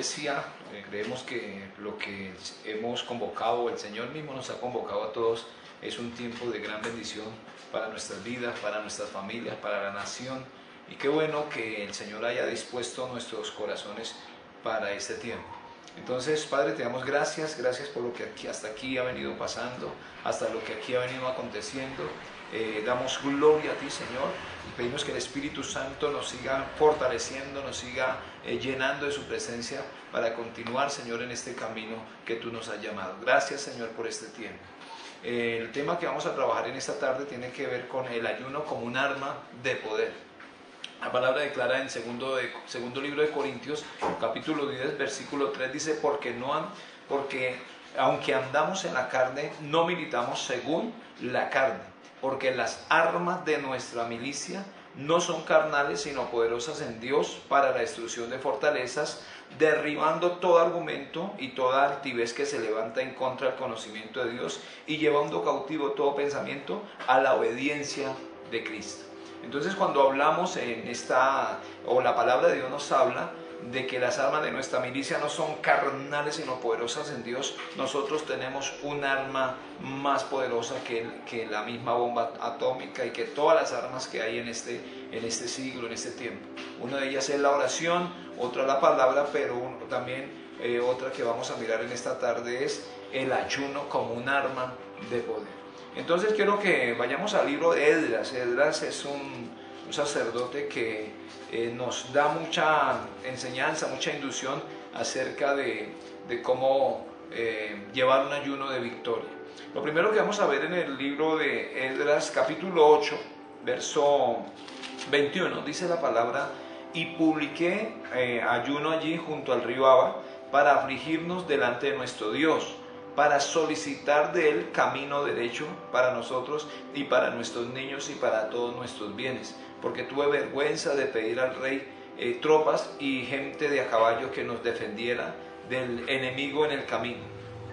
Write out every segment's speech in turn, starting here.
iglesia eh, creemos que lo que hemos convocado, el Señor mismo nos ha convocado a todos, es un tiempo de gran bendición para nuestras vidas, para nuestras familias, para la nación. Y qué bueno que el Señor haya dispuesto nuestros corazones para este tiempo. Entonces, Padre, te damos gracias, gracias por lo que aquí, hasta aquí ha venido pasando, hasta lo que aquí ha venido aconteciendo. Eh, damos gloria a ti, Señor, y pedimos que el Espíritu Santo nos siga fortaleciendo, nos siga eh, llenando de su presencia para continuar, Señor, en este camino que tú nos has llamado. Gracias, Señor, por este tiempo. Eh, el tema que vamos a trabajar en esta tarde tiene que ver con el ayuno como un arma de poder. La palabra declara en segundo, segundo libro de Corintios, capítulo 10, versículo 3, dice, porque, no porque aunque andamos en la carne, no militamos según la carne porque las armas de nuestra milicia no son carnales, sino poderosas en Dios para la destrucción de fortalezas, derribando todo argumento y toda altivez que se levanta en contra del conocimiento de Dios y llevando cautivo todo pensamiento a la obediencia de Cristo. Entonces cuando hablamos en esta, o la palabra de Dios nos habla, de que las armas de nuestra milicia no son carnales sino poderosas en Dios, nosotros tenemos un arma más poderosa que, que, la misma bomba atómica y que todas las armas que hay en este, en este siglo, en este tiempo. Una de ellas es la oración, otra la palabra, pero también eh, otra que vamos a mirar en esta tarde es el ayuno como un arma de poder. Entonces quiero que vayamos al libro de Edras. Edras es un, un sacerdote que eh, nos da mucha enseñanza, mucha inducción acerca de, cómo eh, llevar un ayuno de victoria. Lo primero que vamos a ver en el libro de Edras capítulo 8, verso 21, dice la palabra, y publiqué eh, ayuno allí junto al río Aba para afligirnos delante de nuestro Dios, para solicitar de él camino derecho para nosotros y para nuestros niños y para todos nuestros bienes porque tuve vergüenza de pedir al rey eh, tropas y gente de a caballo que nos defendiera del enemigo en el camino,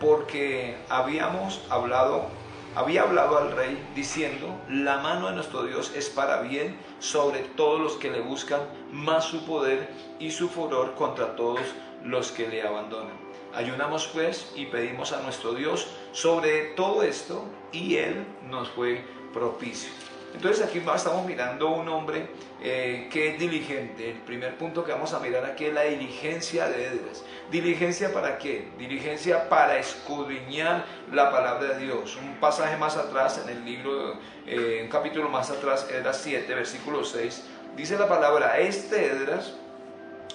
porque habíamos hablado, había hablado al rey diciendo, la mano de nuestro Dios es para bien sobre todos los que le buscan, más su poder y su furor contra todos los que le abandonan. Ayunamos pues y pedimos a nuestro Dios sobre todo esto y Él nos fue propicio. Entonces aquí estamos mirando un hombre eh, que es diligente. El primer punto que vamos a mirar aquí es la diligencia de Edras. ¿Diligencia para qué? Diligencia para escudriñar la palabra de Dios. Un pasaje más atrás en el libro, eh, un capítulo más atrás, Edras 7, versículo 6, dice la palabra, este Edras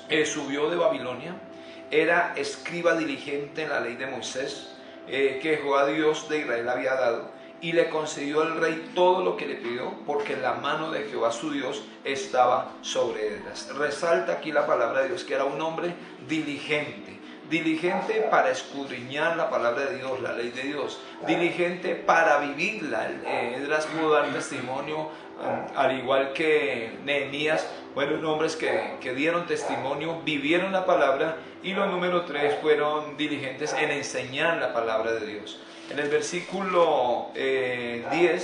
eh, subió de Babilonia, era escriba diligente en la ley de Moisés, que Jehová Dios de Israel había dado y le concedió el rey todo lo que le pidió, porque la mano de Jehová su Dios estaba sobre ellas. Resalta aquí la palabra de Dios, que era un hombre diligente, diligente para escudriñar la palabra de Dios, la ley de Dios, diligente para vivirla. Edras pudo dar testimonio, um, al igual que Nehemías, fueron hombres que, que dieron testimonio, vivieron la palabra, y los número tres fueron diligentes en enseñar la palabra de Dios. En el versículo 10 eh,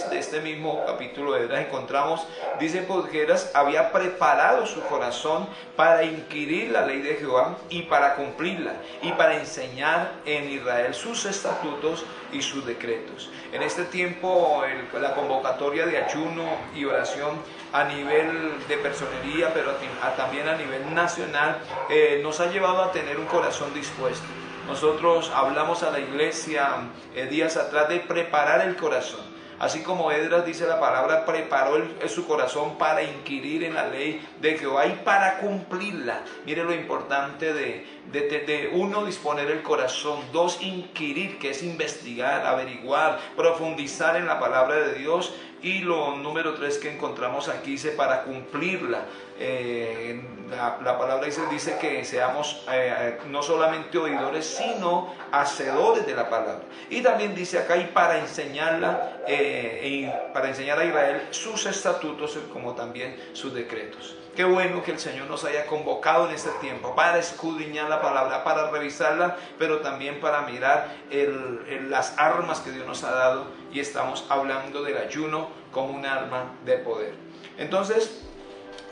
de este mismo capítulo de Edras encontramos, dice, porque había preparado su corazón para inquirir la ley de Jehová y para cumplirla y para enseñar en Israel sus estatutos y sus decretos. En este tiempo la convocatoria de ayuno y oración a nivel de personería, pero también a nivel nacional, eh, nos ha llevado a tener un corazón dispuesto. Nosotros hablamos a la iglesia eh, días atrás de preparar el corazón. Así como Edras dice la palabra, preparó su corazón para inquirir en la ley de Jehová y para cumplirla. Mire lo importante de, de, uno, disponer el corazón. Dos, inquirir, que es investigar, averiguar, profundizar en la palabra de Dios. Y lo número tres que encontramos aquí dice para cumplirla. Eh, la, palabra dice, dice que seamos eh, no solamente oidores, sino hacedores de la palabra. Y también dice acá, y para enseñarla, eh, para enseñar a Israel sus estatutos como también sus decretos. Qué bueno que el Señor nos haya convocado en este tiempo para escudriñar la palabra, para revisarla, pero también para mirar las armas que Dios nos ha dado. Y estamos hablando del ayuno como un arma de poder. Entonces,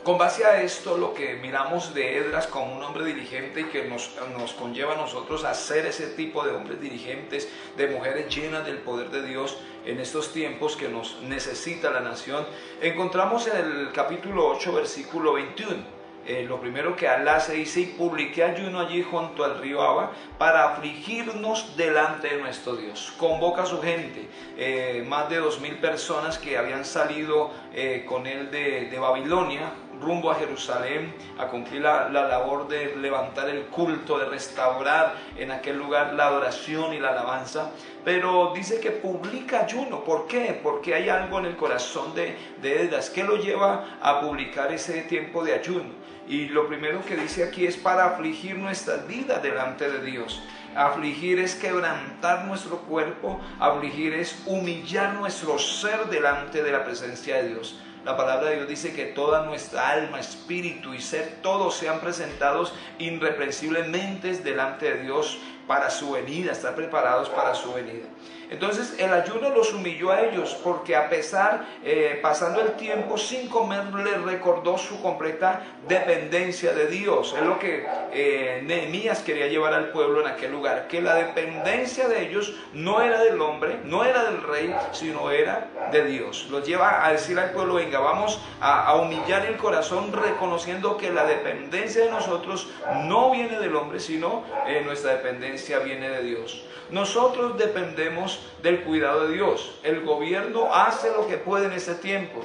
Con base a esto, lo que miramos de Edras como un hombre dirigente y que nos, nos conlleva a nosotros a ser ese tipo de hombres dirigentes, de mujeres llenas del poder de Dios en estos tiempos que nos necesita la nación, encontramos en el capítulo 8, versículo 21 eh, lo primero que Alá se dice, y publiqué ayuno allí junto al río Aba para afligirnos delante de nuestro Dios. Convoca a su gente, eh, más de dos mil personas que habían salido eh, con él de, Babilonia rumbo a Jerusalén a cumplir la, la labor de levantar el culto, de restaurar en aquel lugar la adoración y la alabanza pero dice que publica ayuno. ¿Por qué? Porque hay algo en el corazón de, de Edas que lo lleva a publicar ese tiempo de ayuno. Y lo primero que dice aquí es para afligir nuestra vida delante de Dios. Afligir es quebrantar nuestro cuerpo, afligir es humillar nuestro ser delante de la presencia de Dios. La palabra de Dios dice que toda nuestra alma, espíritu y ser, todos sean presentados irreprensiblemente delante de Dios para su venida, estar preparados para su venida. Entonces el ayuno los humilló a ellos porque a pesar, eh, pasando el tiempo sin comer, les recordó su completa dependencia de Dios. Es lo que eh, Nehemías quería llevar al pueblo en aquel lugar, que la dependencia de ellos no era del hombre, no era del rey, sino era de Dios. Los lleva a decir al pueblo, venga, vamos a, humillar el corazón reconociendo que la dependencia de nosotros no viene del hombre, sino eh, nuestra dependencia viene de Dios. Nosotros dependemos del cuidado de Dios. El gobierno hace lo que puede en ese tiempo.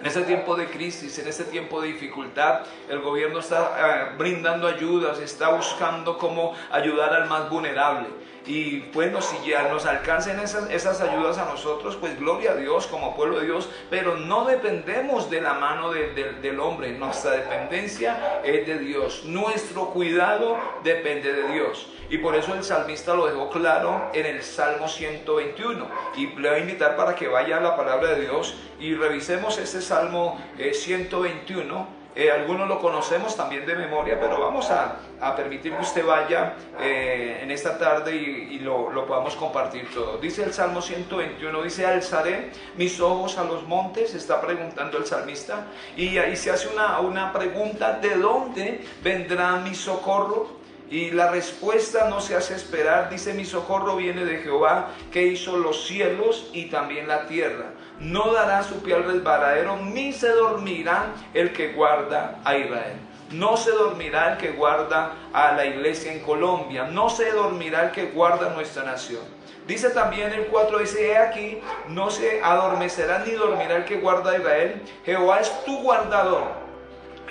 En ese tiempo de crisis, en ese tiempo de dificultad, el gobierno está eh, brindando ayudas, está buscando cómo ayudar al más vulnerable. Y bueno, si ya nos alcancen esas, ayudas a nosotros, pues gloria a Dios como pueblo de Dios, pero no dependemos de la mano del hombre, nuestra dependencia es de Dios, nuestro cuidado depende de Dios. Y por eso el salmista lo dejó claro en el Salmo 121. Y le voy a invitar para que vaya a la palabra de Dios y revisemos ese Salmo 121 eh, algunos lo conocemos también de memoria, pero vamos a, permitir que usted vaya eh, en esta tarde y, lo, podamos compartir todo. Dice el Salmo 121, dice, alzaré mis ojos a los montes, está preguntando el salmista, y ahí se hace una, una pregunta, ¿de dónde vendrá mi socorro? Y la respuesta no se hace esperar, dice mi socorro viene de Jehová que hizo los cielos y también la tierra. No dará su pie al ni se dormirá el que guarda a Israel. No se dormirá el que guarda a la iglesia en Colombia. No se dormirá el que guarda nuestra nación. Dice también el 4, dice, he aquí, no se adormecerá ni dormirá el que guarda a Israel. Jehová es tu guardador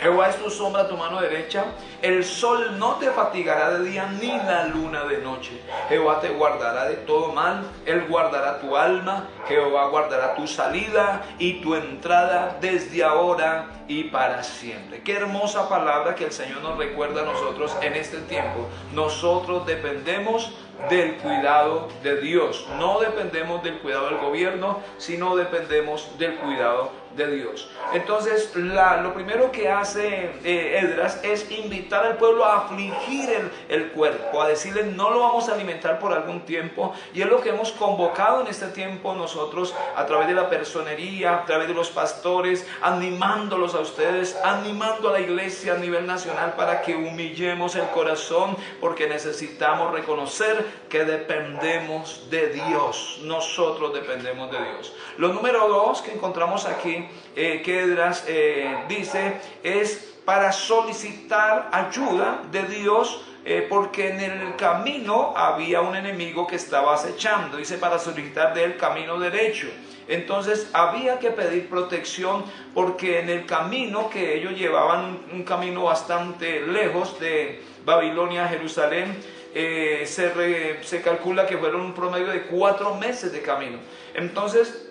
Jehová es tu sombra, tu mano derecha. El sol no te fatigará de día ni la luna de noche. Jehová te guardará de todo mal. Él guardará tu alma. Jehová guardará tu salida y tu entrada desde ahora y para siempre. Qué hermosa palabra que el Señor nos recuerda a nosotros en este tiempo. Nosotros dependemos del cuidado de Dios. No dependemos del cuidado del gobierno, sino dependemos del cuidado de Dios. Entonces, lo primero que hace eh, Edras es invitar al pueblo a afligir el, el, cuerpo, a decirle no lo vamos a alimentar por algún tiempo. Y es lo que hemos convocado en este tiempo nosotros a través de la personería, a través de los pastores, animándolos a ustedes, animando a la iglesia a nivel nacional para que humillemos el corazón, porque necesitamos reconocer que dependemos de Dios. Nosotros dependemos de Dios. Lo número dos que encontramos aquí eh, eh, dice es para solicitar ayuda de Dios eh, porque en el camino había un enemigo que estaba acechando, dice para solicitar del camino derecho. Entonces había que pedir protección porque en el camino que ellos llevaban, un camino bastante lejos de Babilonia a Jerusalén, se, se calcula que fueron un promedio de cuatro meses de camino. Entonces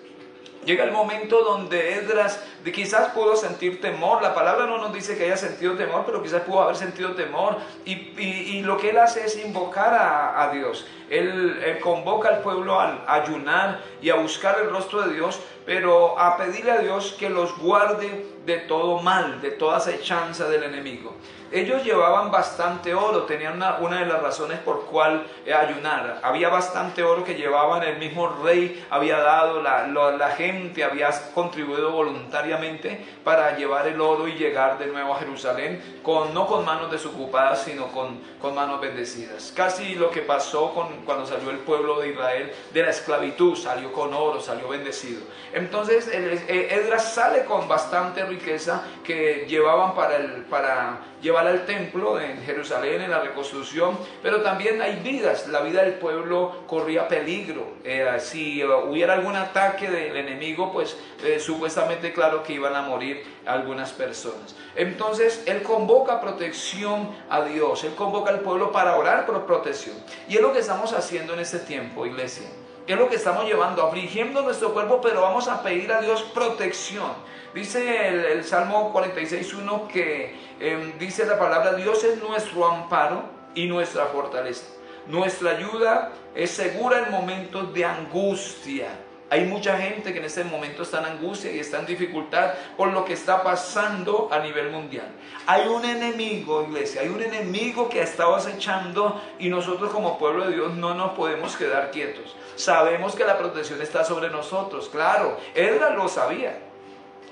Llega el momento donde Edras quizás pudo sentir temor. La palabra no nos dice que haya sentido temor, pero quizás pudo haber sentido temor. Y, lo que él hace es invocar a, Dios. Él, convoca al pueblo a ayunar y a buscar el rostro de Dios pero a pedirle a Dios que los guarde de todo mal, de toda acechanza del enemigo. Ellos llevaban bastante oro, tenían una, de las razones por cual ayunar. Había bastante oro que llevaban, el mismo rey había dado, la, la, gente había contribuido voluntariamente para llevar el oro y llegar de nuevo a Jerusalén, con, no con manos desocupadas, sino con, con manos bendecidas. Casi lo que pasó con, cuando salió el pueblo de Israel de la esclavitud, salió con oro, salió bendecido. Entonces Edras sale con bastante riqueza que llevaban para, el, para llevar al templo en Jerusalén, en la reconstrucción, pero también hay vidas, la vida del pueblo corría peligro. Eh, si hubiera algún ataque del enemigo, pues eh, supuestamente claro que iban a morir algunas personas. Entonces Él convoca protección a Dios, Él convoca al pueblo para orar por protección. Y es lo que estamos haciendo en este tiempo, iglesia. Es lo que estamos llevando, afligiendo nuestro cuerpo, pero vamos a pedir a Dios protección. Dice el, Salmo 46.1 que em, dice la palabra, Dios es nuestro amparo y nuestra fortaleza. Nuestra ayuda es segura en momentos de angustia. Hay mucha gente que en este momento está en angustia y está en dificultad por lo que está pasando a nivel mundial. Hay un enemigo, iglesia, hay un enemigo que ha estado acechando y nosotros como pueblo de Dios no nos podemos quedar quietos. Sabemos que la protección está sobre nosotros, claro, él lo sabía.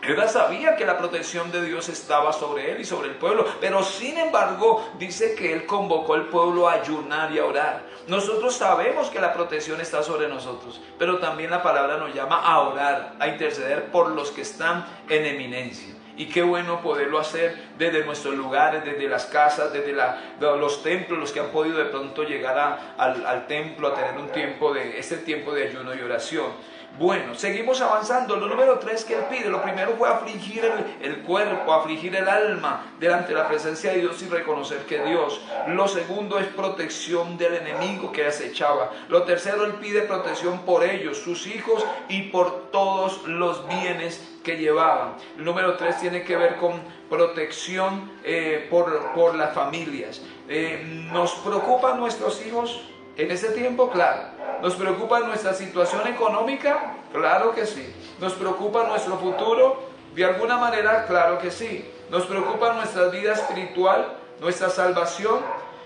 Él sabía que la protección de Dios estaba sobre él y sobre el pueblo, pero sin embargo dice que él convocó al pueblo a ayunar y a orar. Nosotros sabemos que la protección está sobre nosotros, pero también la palabra nos llama a orar, a interceder por los que están en eminencia. Y qué bueno poderlo hacer desde nuestros lugares, desde las casas, desde los templos, los que han podido de pronto llegar al, al templo a tener un tiempo de, este tiempo de ayuno y oración. Bueno, seguimos avanzando. Lo número tres que él pide, lo primero fue afligir el, cuerpo, afligir el alma delante de la presencia de Dios y reconocer que Dios. Lo segundo es protección del enemigo que acechaba. Lo tercero, él pide protección por ellos, sus hijos y por todos los bienes que llevaban. El número tres tiene que ver con protección eh, por, por, las familias. Eh, ¿Nos preocupan nuestros hijos en ese tiempo? Claro. ¿Nos preocupa nuestra situación económica? Claro que sí. ¿Nos preocupa nuestro futuro? De alguna manera, claro que sí. ¿Nos preocupa nuestra vida espiritual, nuestra salvación?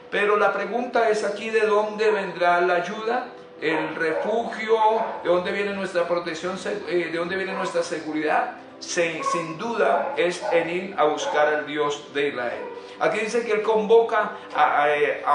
Pero la pregunta es aquí de dónde vendrá la ayuda, el refugio, de dónde viene nuestra protección, eh, de dónde viene nuestra seguridad. Sin, duda es en ir a buscar al Dios de Israel. Aquí dice que Él convoca a,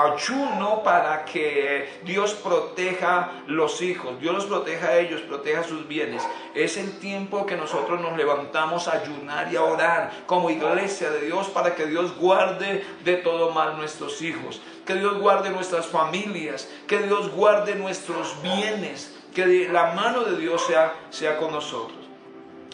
ayuno para que Dios proteja los hijos, Dios los proteja a ellos, proteja sus bienes. Es el tiempo que nosotros nos levantamos a ayunar y a orar como iglesia de Dios para que Dios guarde de todo mal nuestros hijos, que Dios guarde nuestras familias, que Dios guarde nuestros bienes, que la mano de Dios sea, sea con nosotros.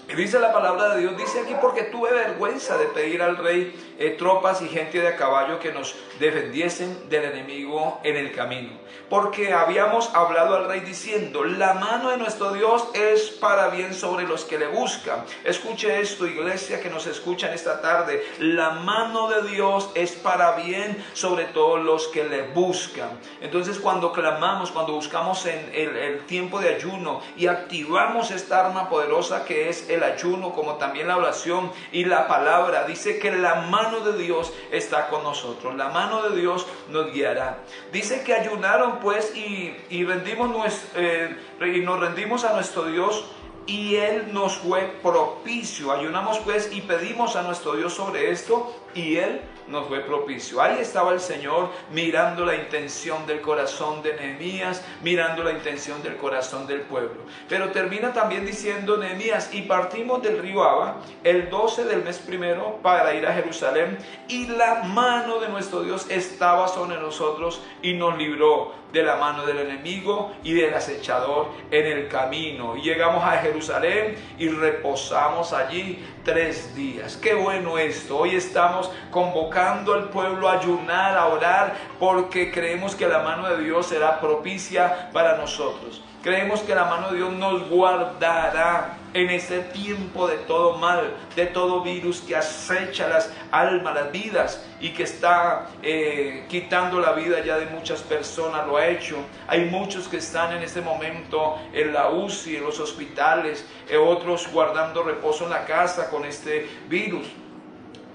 Y dice la palabra de Dios, dice aquí porque tuve vergüenza de pedir al rey eh, tropas y gente de a caballo que nos defendiesen del enemigo en el camino. Porque habíamos hablado al rey diciendo, la mano de nuestro Dios es para bien sobre los que le buscan. Escuche esto, iglesia que nos escuchan esta tarde. La mano de Dios es para bien sobre todos los que le buscan. Entonces cuando clamamos, cuando buscamos en el, el tiempo de ayuno y activamos esta arma poderosa que es el ayuno, como también la oración y la palabra, dice que la mano mano de Dios está con nosotros, la mano de Dios nos guiará. Dice que ayunaron pues y, rendimos eh, y nos rendimos a nuestro Dios y Él nos fue propicio. Ayunamos pues y pedimos a nuestro Dios sobre esto y Él nos fue propicio. Ahí estaba el Señor mirando la intención del corazón de Nehemías, mirando la intención del corazón del pueblo. Pero termina también diciendo Nehemías, y partimos del río Aba el 12 del mes primero para ir a Jerusalén, y la mano de nuestro Dios estaba sobre nosotros y nos libró de la mano del enemigo y del acechador en el camino. Y llegamos a Jerusalén y reposamos allí tres días. Qué bueno esto. Hoy estamos convocando al pueblo a ayunar, a orar, porque creemos que la mano de Dios será propicia para nosotros. Creemos que la mano de Dios nos guardará en este tiempo de todo mal, de todo virus que acecha las almas, las vidas y que está eh, quitando la vida ya de muchas personas, lo ha hecho. Hay muchos que están en este momento en la UCI, en los hospitales, eh, otros guardando reposo en la casa con este virus.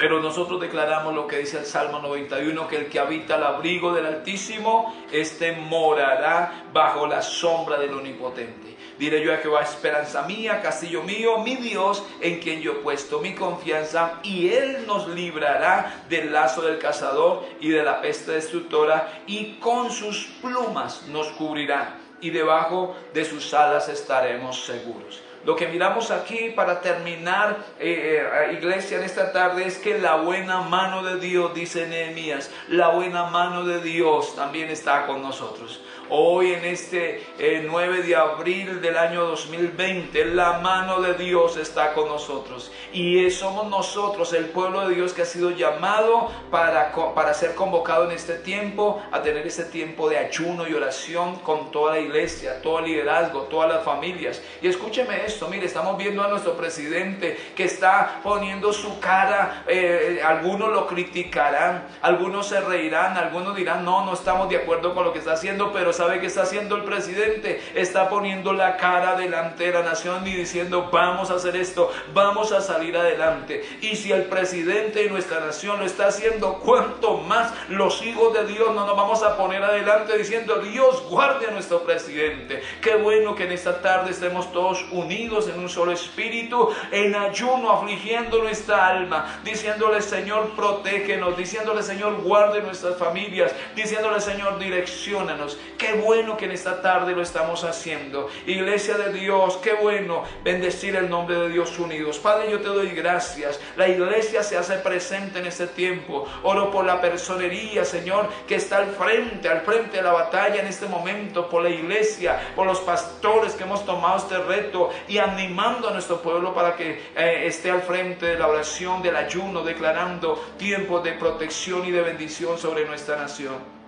Pero nosotros declaramos lo que dice el Salmo 91, que el que habita al abrigo del Altísimo, este morará bajo la sombra del Omnipotente. Diré yo a Jehová, esperanza mía, castillo mío, mi Dios, en quien yo he puesto mi confianza, y Él nos librará del lazo del cazador y de la peste destructora, y con sus plumas nos cubrirá, y debajo de sus alas estaremos seguros. Lo que miramos aquí para terminar, eh, eh, iglesia, en esta tarde es que la buena mano de Dios, dice Nehemías, la buena mano de Dios también está con nosotros. Hoy en este 9 eh, de abril del año 2020, la mano de Dios está con nosotros. Y somos nosotros, el pueblo de Dios que ha sido llamado para, para ser convocado en este tiempo, a tener este tiempo de ayuno y oración con toda la iglesia, todo el liderazgo, todas las familias. Y escúcheme esto, mire, estamos viendo a nuestro presidente que está poniendo su cara, eh, algunos lo criticarán, algunos se reirán, algunos dirán, no, no estamos de acuerdo con lo que está haciendo, pero ¿sabe qué está haciendo el presidente? Está poniendo la cara delante de la nación y diciendo, vamos a hacer esto, vamos a salir adelante. Y si el presidente de nuestra nación lo está haciendo, ¿cuánto más los hijos de Dios no nos vamos a poner adelante diciendo, Dios guarde a nuestro presidente? Qué bueno que en esta tarde estemos todos unidos en un solo espíritu, en ayuno, afligiendo nuestra alma, diciéndole, Señor, protégenos, diciéndole, Señor, guarde nuestras familias, diciéndole, Señor, direccionanos. Bueno que en esta tarde lo estamos haciendo. Iglesia de Dios, qué bueno bendecir el nombre de Dios unidos. Padre, yo te doy gracias. La iglesia se hace presente en este tiempo. Oro por la personería, Señor, que está al frente, al frente de la batalla en este momento, por la iglesia, por los pastores que hemos tomado este reto y animando a nuestro pueblo para que eh, esté al frente de la oración, del ayuno, declarando tiempos de protección y de bendición sobre nuestra nación.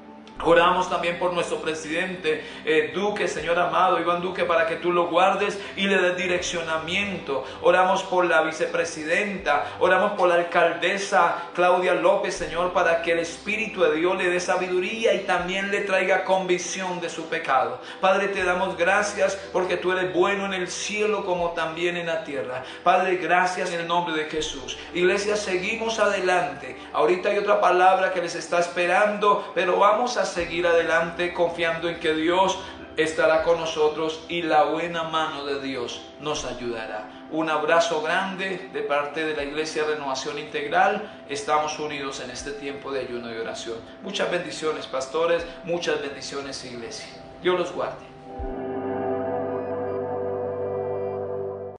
Oramos también por nuestro presidente eh, Duque, Señor amado, Iván Duque, para que tú lo guardes y le des direccionamiento. Oramos por la vicepresidenta, oramos por la alcaldesa Claudia López, Señor, para que el Espíritu de Dios le dé sabiduría y también le traiga convicción de su pecado. Padre, te damos gracias porque tú eres bueno en el cielo como también en la tierra. Padre, gracias en el nombre de Jesús. Iglesia, seguimos adelante. Ahorita hay otra palabra que les está esperando, pero vamos a seguir adelante confiando en que Dios estará con nosotros y la buena mano de Dios nos ayudará. Un abrazo grande de parte de la Iglesia Renovación Integral. Estamos unidos en este tiempo de ayuno y oración. Muchas bendiciones, pastores. Muchas bendiciones, iglesia. Dios los guarde.